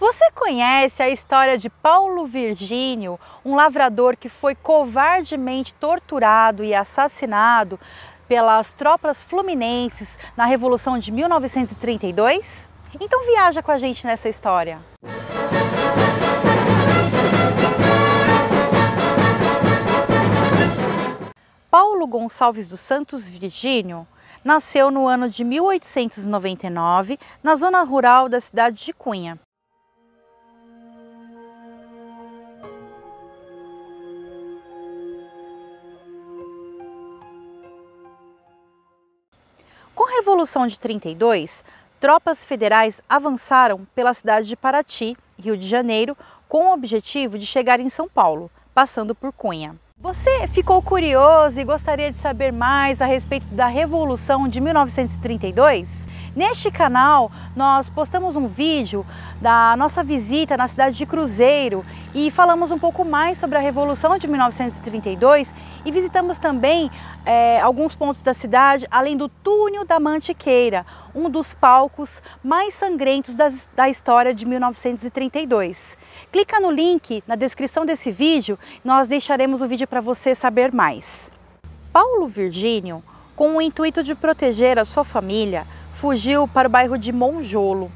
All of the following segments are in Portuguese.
Você conhece a história de Paulo Virgínio, um lavrador que foi covardemente torturado e assassinado pelas tropas fluminenses na Revolução de 1932? Então viaja com a gente nessa história. Paulo Gonçalves dos Santos Virgínio nasceu no ano de 1899 na zona rural da cidade de Cunha. Revolução de 32, tropas federais avançaram pela cidade de Paraty, Rio de Janeiro, com o objetivo de chegar em São Paulo, passando por Cunha. Você ficou curioso e gostaria de saber mais a respeito da Revolução de 1932? Neste canal, nós postamos um vídeo da nossa visita na cidade de Cruzeiro e falamos um pouco mais sobre a Revolução de 1932 e visitamos também é, alguns pontos da cidade, além do Túnel da Mantiqueira, um dos palcos mais sangrentos das, da história de 1932. Clica no link na descrição desse vídeo, nós deixaremos o vídeo para você saber mais. Paulo Virgínio, com o intuito de proteger a sua família, fugiu para o bairro de Monjolo.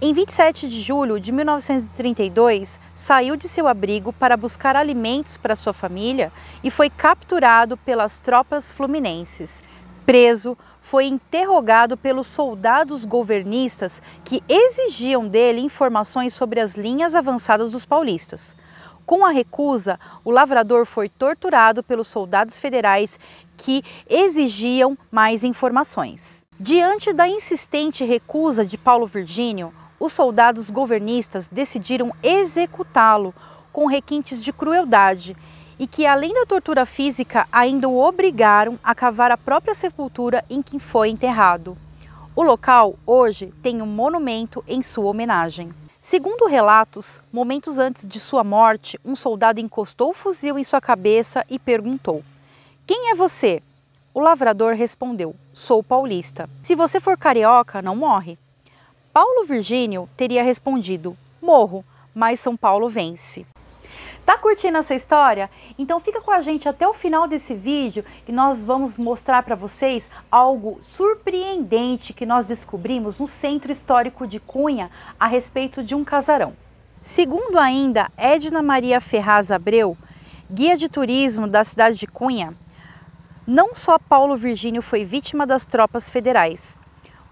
Em 27 de julho de 1932, saiu de seu abrigo para buscar alimentos para sua família e foi capturado pelas tropas fluminenses. Preso, foi interrogado pelos soldados governistas que exigiam dele informações sobre as linhas avançadas dos paulistas. Com a recusa, o lavrador foi torturado pelos soldados federais que exigiam mais informações. Diante da insistente recusa de Paulo Virgínio, os soldados governistas decidiram executá-lo com requintes de crueldade e que, além da tortura física, ainda o obrigaram a cavar a própria sepultura em que foi enterrado. O local, hoje, tem um monumento em sua homenagem. Segundo relatos, momentos antes de sua morte, um soldado encostou o fuzil em sua cabeça e perguntou: Quem é você? O lavrador respondeu: Sou paulista. Se você for carioca, não morre. Paulo Virgínio teria respondido: Morro, mas São Paulo vence. Tá curtindo essa história? Então fica com a gente até o final desse vídeo e nós vamos mostrar para vocês algo surpreendente que nós descobrimos no Centro Histórico de Cunha a respeito de um casarão. Segundo ainda Edna Maria Ferraz Abreu, guia de turismo da cidade de Cunha, não só Paulo Virgínio foi vítima das tropas federais.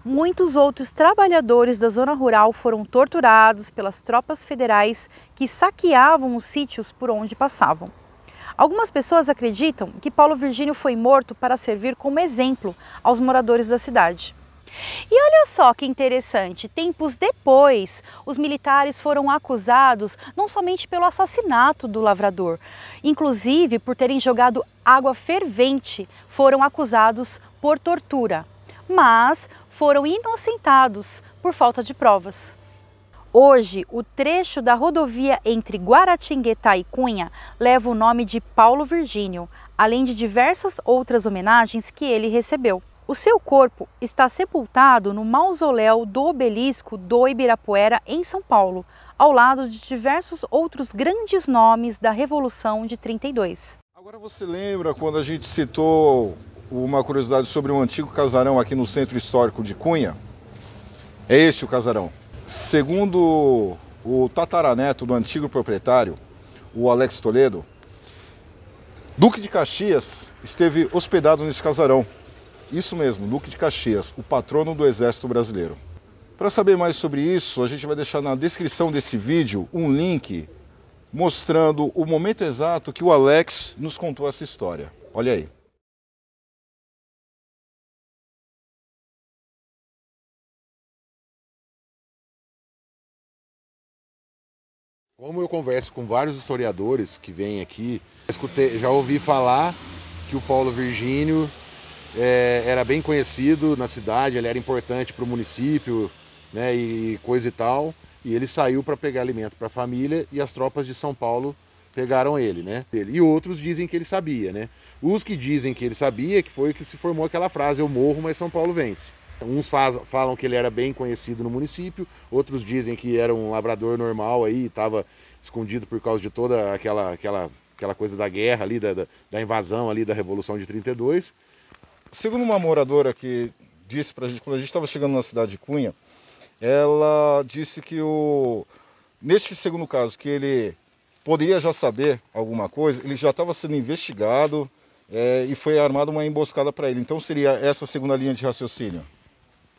Muitos outros trabalhadores da zona rural foram torturados pelas tropas federais que saqueavam os sítios por onde passavam. Algumas pessoas acreditam que Paulo Virgínio foi morto para servir como exemplo aos moradores da cidade. E olha só que interessante, tempos depois, os militares foram acusados não somente pelo assassinato do lavrador, inclusive por terem jogado água fervente, foram acusados por tortura, mas foram inocentados por falta de provas. Hoje, o trecho da rodovia entre Guaratinguetá e Cunha leva o nome de Paulo Virgínio, além de diversas outras homenagens que ele recebeu. O seu corpo está sepultado no mausoléu do obelisco do Ibirapuera, em São Paulo, ao lado de diversos outros grandes nomes da Revolução de 32. Agora você lembra quando a gente citou uma curiosidade sobre um antigo casarão aqui no centro histórico de Cunha? É esse o casarão. Segundo o tataraneto do antigo proprietário, o Alex Toledo, Duque de Caxias esteve hospedado nesse casarão isso mesmo, Duque de Caxias, o patrono do Exército Brasileiro. Para saber mais sobre isso, a gente vai deixar na descrição desse vídeo um link mostrando o momento exato que o Alex nos contou essa história. Olha aí. Como eu converso com vários historiadores que vêm aqui, escutei, já ouvi falar que o Paulo Virgínio é, era bem conhecido na cidade, ele era importante para o município né, e coisa e tal. E ele saiu para pegar alimento para a família e as tropas de São Paulo pegaram ele, né? E outros dizem que ele sabia, né? Os que dizem que ele sabia, que foi que se formou aquela frase, eu morro, mas São Paulo vence. Uns faz, falam que ele era bem conhecido no município, outros dizem que era um lavrador normal aí, estava escondido por causa de toda aquela, aquela, aquela coisa da guerra ali, da, da, da invasão ali da Revolução de 32. Segundo uma moradora que disse para a gente, quando a gente estava chegando na cidade de Cunha, ela disse que o neste segundo caso que ele poderia já saber alguma coisa, ele já estava sendo investigado é, e foi armada uma emboscada para ele. Então seria essa segunda linha de raciocínio?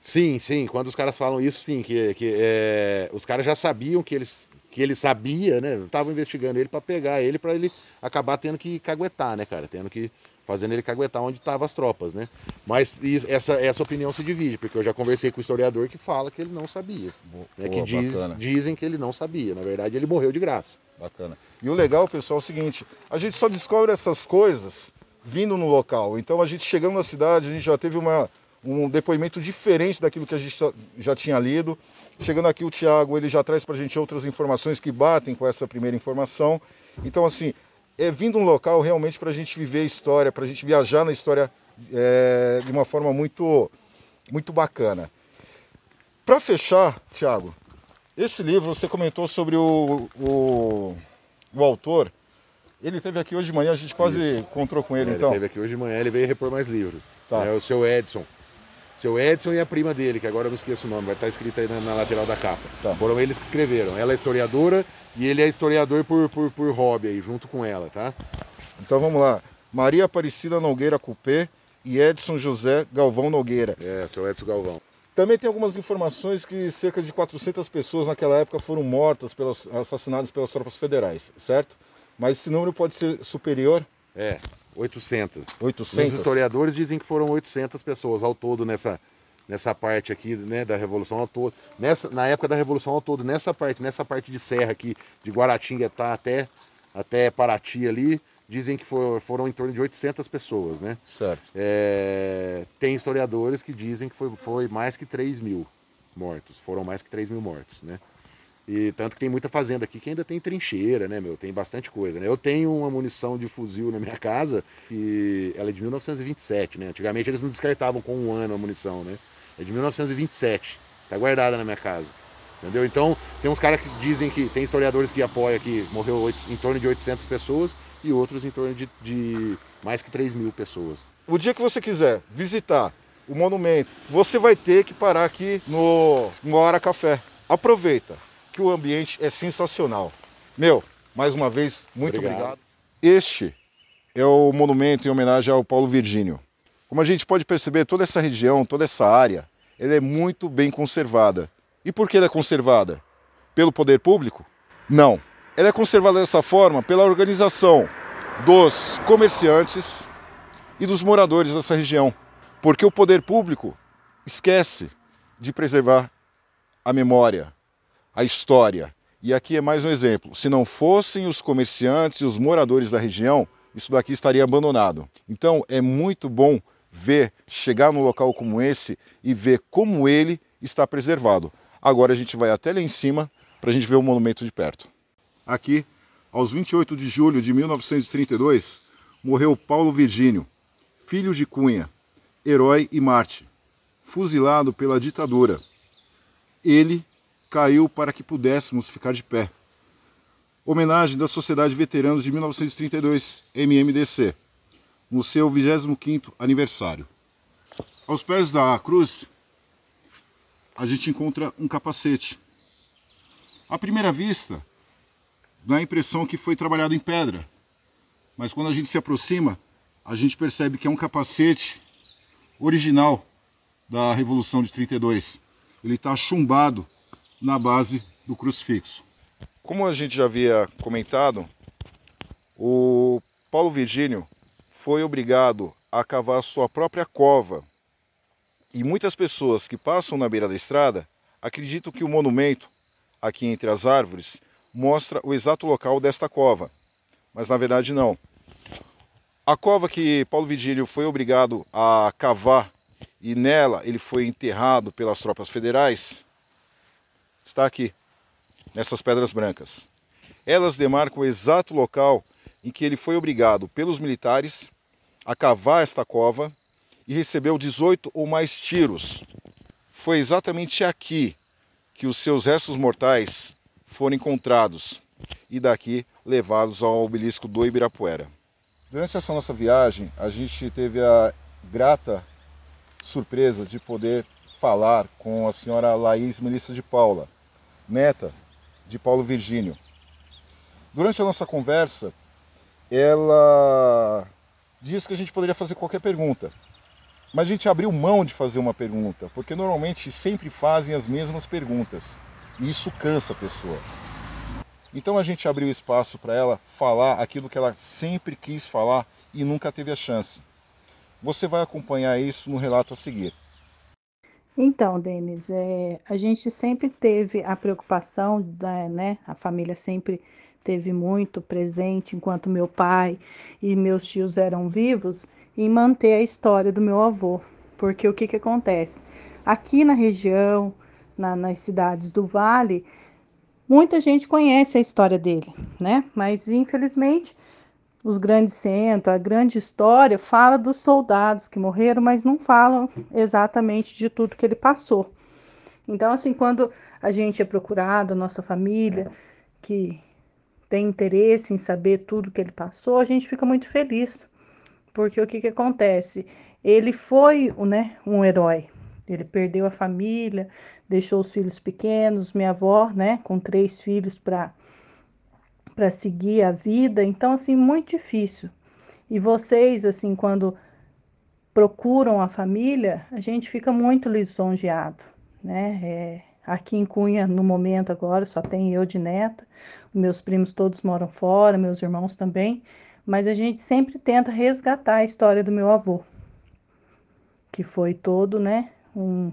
Sim, sim. Quando os caras falam isso, sim, que, que é, os caras já sabiam que eles que ele sabia, né? Estavam investigando ele para pegar ele, para ele acabar tendo que caguetar, né, cara? Tendo que fazendo ele caguetar onde estavam as tropas, né? Mas essa, essa opinião se divide, porque eu já conversei com o historiador que fala que ele não sabia. Né? que diz, dizem que ele não sabia. Na verdade, ele morreu de graça. Bacana. E o legal, pessoal, é o seguinte: a gente só descobre essas coisas vindo no local. Então, a gente chegando na cidade, a gente já teve uma, um depoimento diferente daquilo que a gente já tinha lido. Chegando aqui, o Tiago ele já traz para a gente outras informações que batem com essa primeira informação. Então, assim, é vindo um local realmente para a gente viver a história, para a gente viajar na história é, de uma forma muito, muito bacana. Para fechar, Tiago, esse livro você comentou sobre o, o, o, autor. Ele teve aqui hoje de manhã, a gente quase Isso. encontrou com ele, é, então. Ele teve aqui hoje de manhã, ele veio repor mais livro. Tá. É o seu Edson. Seu Edson e a prima dele, que agora eu não esqueço o nome, vai estar escrito aí na, na lateral da capa. Tá. Foram eles que escreveram. Ela é historiadora e ele é historiador por, por, por hobby aí, junto com ela, tá? Então vamos lá. Maria Aparecida Nogueira Cupê e Edson José Galvão Nogueira. É, seu Edson Galvão. Também tem algumas informações que cerca de 400 pessoas naquela época foram mortas, pelas, assassinadas pelas tropas federais, certo? Mas esse número pode ser superior? É, 800. 800? Os historiadores dizem que foram 800 pessoas ao todo nessa, nessa parte aqui, né, da Revolução ao todo. Nessa, na época da Revolução ao todo, nessa parte, nessa parte de serra aqui, de Guaratinguetá até, até Paraty ali, dizem que for, foram em torno de 800 pessoas, né? Certo. É, tem historiadores que dizem que foi, foi mais que 3 mil mortos, foram mais que 3 mil mortos, né? E tanto que tem muita fazenda aqui que ainda tem trincheira, né, meu? Tem bastante coisa, né? Eu tenho uma munição de fuzil na minha casa que ela é de 1927, né? Antigamente eles não descartavam com um ano a munição, né? É de 1927. Tá guardada na minha casa. Entendeu? Então, tem uns caras que dizem que tem historiadores que apoiam que morreu em torno de 800 pessoas e outros em torno de, de mais que 3 mil pessoas. O dia que você quiser visitar o monumento, você vai ter que parar aqui no, no Ara Café. Aproveita que o ambiente é sensacional. Meu, mais uma vez, muito obrigado. obrigado. Este é o monumento em homenagem ao Paulo Virgínio. Como a gente pode perceber, toda essa região, toda essa área, ela é muito bem conservada. E por que ela é conservada? Pelo poder público? Não. Ela é conservada dessa forma pela organização dos comerciantes e dos moradores dessa região. Porque o poder público esquece de preservar a memória, a história. E aqui é mais um exemplo. Se não fossem os comerciantes e os moradores da região, isso daqui estaria abandonado. Então é muito bom ver, chegar num local como esse e ver como ele está preservado. Agora a gente vai até lá em cima para a gente ver o monumento de perto. Aqui, aos 28 de julho de 1932, morreu Paulo Virgínio, filho de Cunha, herói e Marte, fuzilado pela ditadura. Ele caiu para que pudéssemos ficar de pé. Homenagem da Sociedade Veteranos de 1932, MMDC no seu 25º aniversário. Aos pés da cruz, a gente encontra um capacete. À primeira vista, dá a impressão que foi trabalhado em pedra, mas quando a gente se aproxima, a gente percebe que é um capacete original da Revolução de 32. Ele está chumbado na base do crucifixo. Como a gente já havia comentado, o Paulo Virgínio foi obrigado a cavar sua própria cova. E muitas pessoas que passam na beira da estrada acreditam que o monumento, aqui entre as árvores, mostra o exato local desta cova. Mas na verdade não. A cova que Paulo Vigílio foi obrigado a cavar e nela ele foi enterrado pelas tropas federais está aqui, nessas pedras brancas. Elas demarcam o exato local em que ele foi obrigado pelos militares a cavar esta cova e recebeu 18 ou mais tiros foi exatamente aqui que os seus restos mortais foram encontrados e daqui levados ao obelisco do Ibirapuera. Durante essa nossa viagem, a gente teve a grata surpresa de poder falar com a senhora Laís Melissa de Paula, neta de Paulo Virgínio. Durante a nossa conversa, ela disse que a gente poderia fazer qualquer pergunta. Mas a gente abriu mão de fazer uma pergunta, porque normalmente sempre fazem as mesmas perguntas. E isso cansa a pessoa. Então a gente abriu espaço para ela falar aquilo que ela sempre quis falar e nunca teve a chance. Você vai acompanhar isso no relato a seguir. Então, Denis, é, a gente sempre teve a preocupação, da, né? A família sempre teve muito presente enquanto meu pai e meus tios eram vivos em manter a história do meu avô. Porque o que, que acontece? Aqui na região, na, nas cidades do Vale, muita gente conhece a história dele, né? Mas infelizmente os grandes centros, a grande história fala dos soldados que morreram, mas não falam exatamente de tudo que ele passou. Então, assim, quando a gente é procurado, a nossa família, que tem interesse em saber tudo que ele passou, a gente fica muito feliz. Porque o que, que acontece? Ele foi né, um herói. Ele perdeu a família, deixou os filhos pequenos, minha avó, né, com três filhos para para seguir a vida, então assim muito difícil. E vocês assim quando procuram a família, a gente fica muito lisonjeado, né? É, aqui em Cunha no momento agora só tem eu de neta, meus primos todos moram fora, meus irmãos também, mas a gente sempre tenta resgatar a história do meu avô, que foi todo, né? Um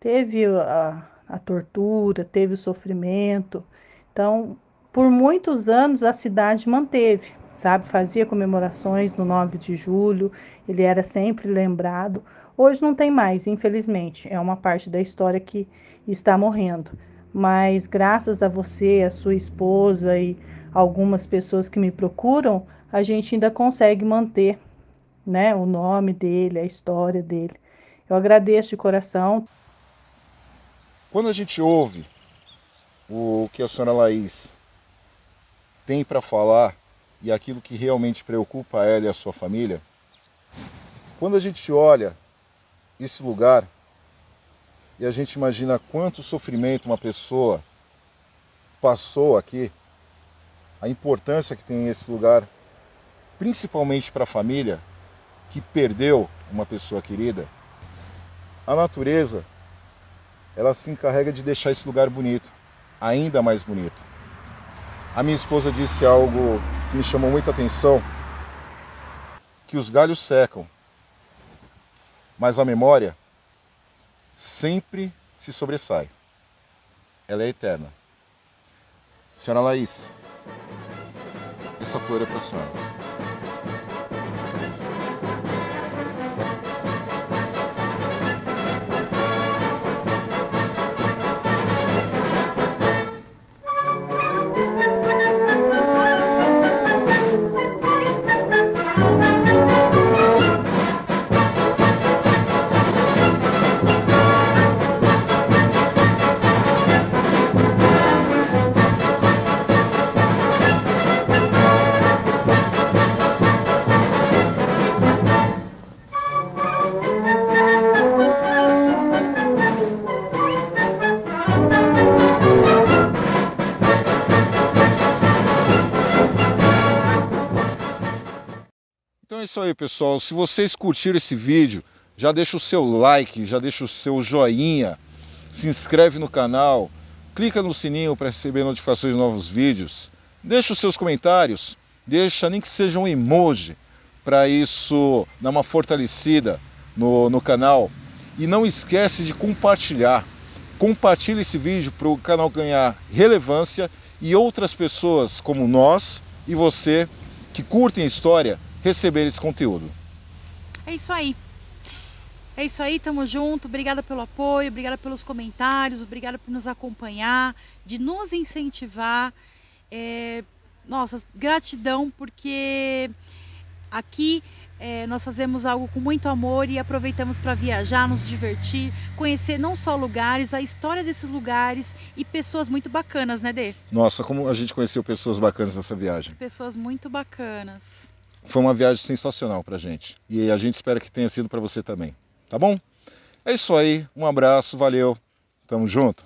teve a, a tortura, teve o sofrimento. Então, por muitos anos a cidade manteve, sabe? Fazia comemorações no 9 de julho, ele era sempre lembrado. Hoje não tem mais, infelizmente. É uma parte da história que está morrendo. Mas graças a você, a sua esposa e algumas pessoas que me procuram, a gente ainda consegue manter, né, o nome dele, a história dele. Eu agradeço de coração. Quando a gente ouve o que a senhora Laís tem para falar e aquilo que realmente preocupa ela e a sua família, quando a gente olha esse lugar e a gente imagina quanto sofrimento uma pessoa passou aqui, a importância que tem esse lugar, principalmente para a família que perdeu uma pessoa querida, a natureza ela se encarrega de deixar esse lugar bonito, ainda mais bonito. A minha esposa disse algo que me chamou muita atenção, que os galhos secam, mas a memória sempre se sobressai. Ela é eterna. Senhora Laís, essa flor é para a senhora. Isso aí, pessoal. Se vocês curtiram esse vídeo, já deixa o seu like, já deixa o seu joinha, se inscreve no canal, clica no sininho para receber notificações de novos vídeos, deixa os seus comentários, deixa nem que seja um emoji para isso dar uma fortalecida no, no canal. E não esquece de compartilhar. Compartilhe esse vídeo para o canal ganhar relevância e outras pessoas como nós e você que curtem a história receber esse conteúdo. É isso aí. É isso aí, tamo junto. Obrigada pelo apoio, obrigada pelos comentários, obrigada por nos acompanhar, de nos incentivar. É, nossa, gratidão, porque aqui é, nós fazemos algo com muito amor e aproveitamos para viajar, nos divertir, conhecer não só lugares, a história desses lugares e pessoas muito bacanas, né, Dê? Nossa, como a gente conheceu pessoas bacanas nessa viagem. Pessoas muito bacanas. Foi uma viagem sensacional pra gente e a gente espera que tenha sido para você também, tá bom? É isso aí, um abraço, valeu, tamo junto.